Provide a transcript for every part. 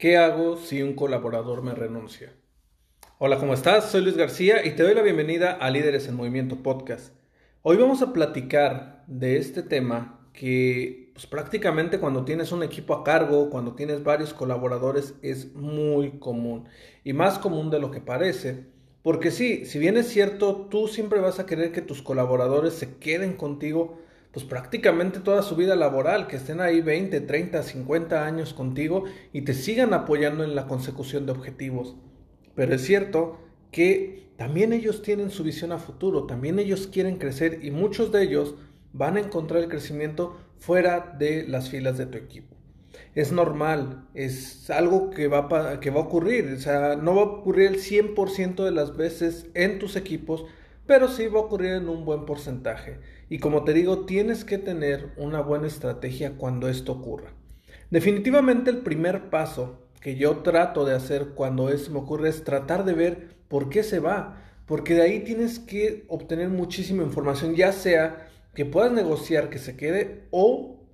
¿Qué hago si un colaborador me renuncia? Hola, ¿cómo estás? Soy Luis García y te doy la bienvenida a Líderes en Movimiento Podcast. Hoy vamos a platicar de este tema que pues, prácticamente cuando tienes un equipo a cargo, cuando tienes varios colaboradores, es muy común y más común de lo que parece. Porque sí, si bien es cierto, tú siempre vas a querer que tus colaboradores se queden contigo, pues prácticamente toda su vida laboral, que estén ahí 20, 30, 50 años contigo y te sigan apoyando en la consecución de objetivos. Pero es cierto que también ellos tienen su visión a futuro, también ellos quieren crecer y muchos de ellos van a encontrar el crecimiento fuera de las filas de tu equipo. Es normal, es algo que va, a, que va a ocurrir, o sea, no va a ocurrir el 100% de las veces en tus equipos, pero sí va a ocurrir en un buen porcentaje. Y como te digo, tienes que tener una buena estrategia cuando esto ocurra. Definitivamente el primer paso que yo trato de hacer cuando eso me ocurre es tratar de ver por qué se va, porque de ahí tienes que obtener muchísima información, ya sea que puedas negociar que se quede o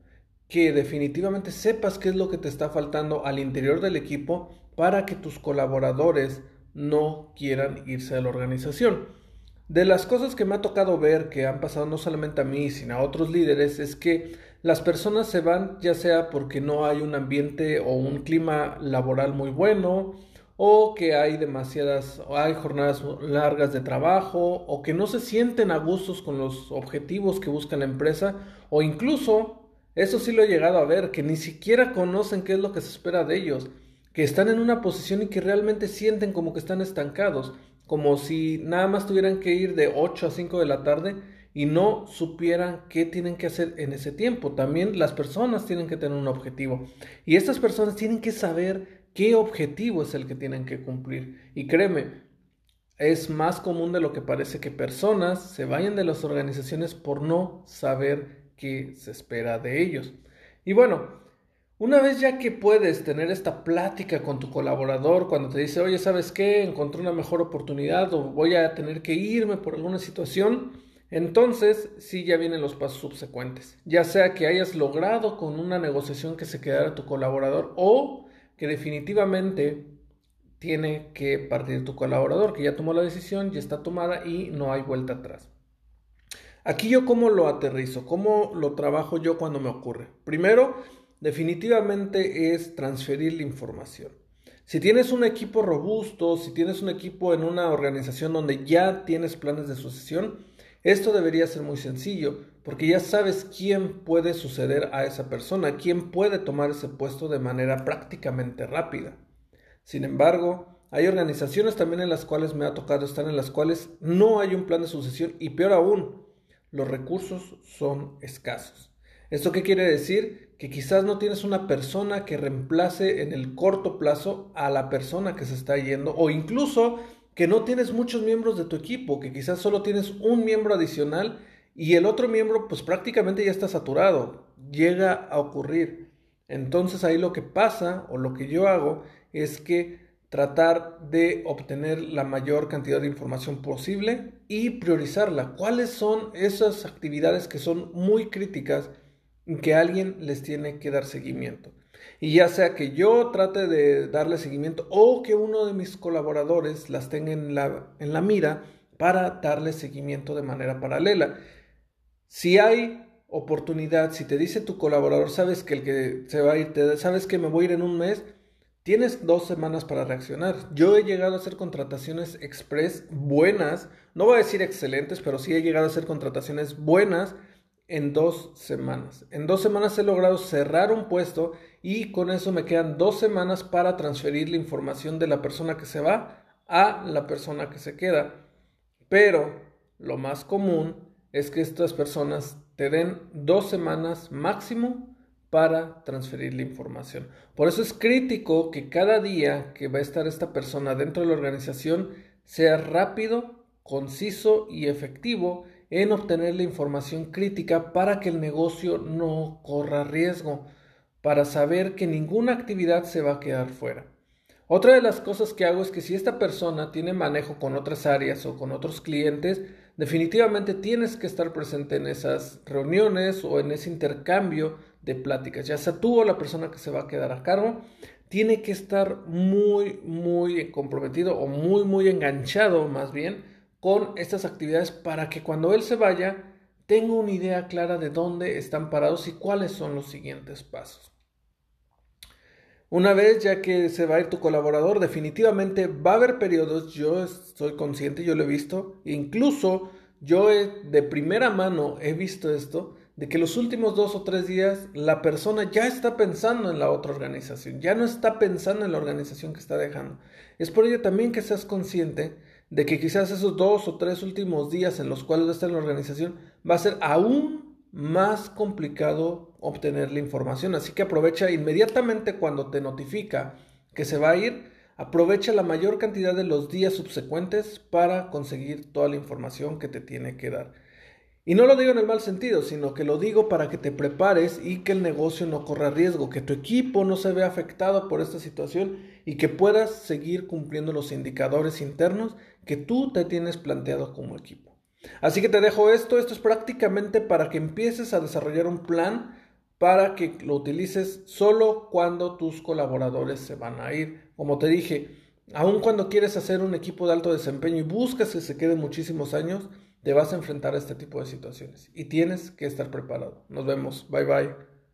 que definitivamente sepas qué es lo que te está faltando al interior del equipo para que tus colaboradores no quieran irse de la organización. De las cosas que me ha tocado ver que han pasado no solamente a mí, sino a otros líderes, es que las personas se van ya sea porque no hay un ambiente o un clima laboral muy bueno, o que hay demasiadas, hay jornadas largas de trabajo, o que no se sienten a gustos con los objetivos que busca la empresa, o incluso, eso sí lo he llegado a ver, que ni siquiera conocen qué es lo que se espera de ellos, que están en una posición y que realmente sienten como que están estancados como si nada más tuvieran que ir de 8 a 5 de la tarde y no supieran qué tienen que hacer en ese tiempo. También las personas tienen que tener un objetivo y estas personas tienen que saber qué objetivo es el que tienen que cumplir. Y créeme, es más común de lo que parece que personas se vayan de las organizaciones por no saber qué se espera de ellos. Y bueno, una vez ya que puedes tener esta plática con tu colaborador cuando te dice, oye, ¿sabes qué? Encontré una mejor oportunidad o voy a tener que irme por alguna situación, entonces sí ya vienen los pasos subsecuentes. Ya sea que hayas logrado con una negociación que se quedara tu colaborador o que definitivamente tiene que partir tu colaborador, que ya tomó la decisión, ya está tomada y no hay vuelta atrás. Aquí yo cómo lo aterrizo, cómo lo trabajo yo cuando me ocurre. Primero, definitivamente es transferir la información. Si tienes un equipo robusto, si tienes un equipo en una organización donde ya tienes planes de sucesión, esto debería ser muy sencillo, porque ya sabes quién puede suceder a esa persona, quién puede tomar ese puesto de manera prácticamente rápida. Sin embargo, hay organizaciones también en las cuales me ha tocado estar en las cuales no hay un plan de sucesión y peor aún, los recursos son escasos. ¿Esto qué quiere decir? Que quizás no tienes una persona que reemplace en el corto plazo a la persona que se está yendo o incluso que no tienes muchos miembros de tu equipo, que quizás solo tienes un miembro adicional y el otro miembro pues prácticamente ya está saturado. Llega a ocurrir. Entonces ahí lo que pasa o lo que yo hago es que tratar de obtener la mayor cantidad de información posible y priorizarla. ¿Cuáles son esas actividades que son muy críticas que alguien les tiene que dar seguimiento. Y ya sea que yo trate de darle seguimiento o que uno de mis colaboradores las tenga en la, en la mira para darle seguimiento de manera paralela. Si hay oportunidad, si te dice tu colaborador, sabes que el que se va a ir, te, sabes que me voy a ir en un mes, tienes dos semanas para reaccionar. Yo he llegado a hacer contrataciones express buenas, no voy a decir excelentes, pero sí he llegado a hacer contrataciones buenas en dos semanas. En dos semanas he logrado cerrar un puesto y con eso me quedan dos semanas para transferir la información de la persona que se va a la persona que se queda. Pero lo más común es que estas personas te den dos semanas máximo para transferir la información. Por eso es crítico que cada día que va a estar esta persona dentro de la organización sea rápido, conciso y efectivo en obtener la información crítica para que el negocio no corra riesgo, para saber que ninguna actividad se va a quedar fuera. Otra de las cosas que hago es que si esta persona tiene manejo con otras áreas o con otros clientes, definitivamente tienes que estar presente en esas reuniones o en ese intercambio de pláticas. Ya sea tú o la persona que se va a quedar a cargo, tiene que estar muy, muy comprometido o muy, muy enganchado más bien con estas actividades para que cuando él se vaya tenga una idea clara de dónde están parados y cuáles son los siguientes pasos. Una vez ya que se va a ir tu colaborador, definitivamente va a haber periodos, yo estoy consciente, yo lo he visto, incluso yo de primera mano he visto esto, de que los últimos dos o tres días la persona ya está pensando en la otra organización, ya no está pensando en la organización que está dejando. Es por ello también que seas consciente de que quizás esos dos o tres últimos días en los cuales va a estar en la organización va a ser aún más complicado obtener la información. Así que aprovecha inmediatamente cuando te notifica que se va a ir, aprovecha la mayor cantidad de los días subsecuentes para conseguir toda la información que te tiene que dar. Y no lo digo en el mal sentido, sino que lo digo para que te prepares y que el negocio no corra riesgo, que tu equipo no se vea afectado por esta situación y que puedas seguir cumpliendo los indicadores internos que tú te tienes planteado como equipo. Así que te dejo esto, esto es prácticamente para que empieces a desarrollar un plan para que lo utilices solo cuando tus colaboradores se van a ir. Como te dije, aun cuando quieres hacer un equipo de alto desempeño y buscas que se quede muchísimos años, te vas a enfrentar a este tipo de situaciones y tienes que estar preparado. Nos vemos. Bye bye.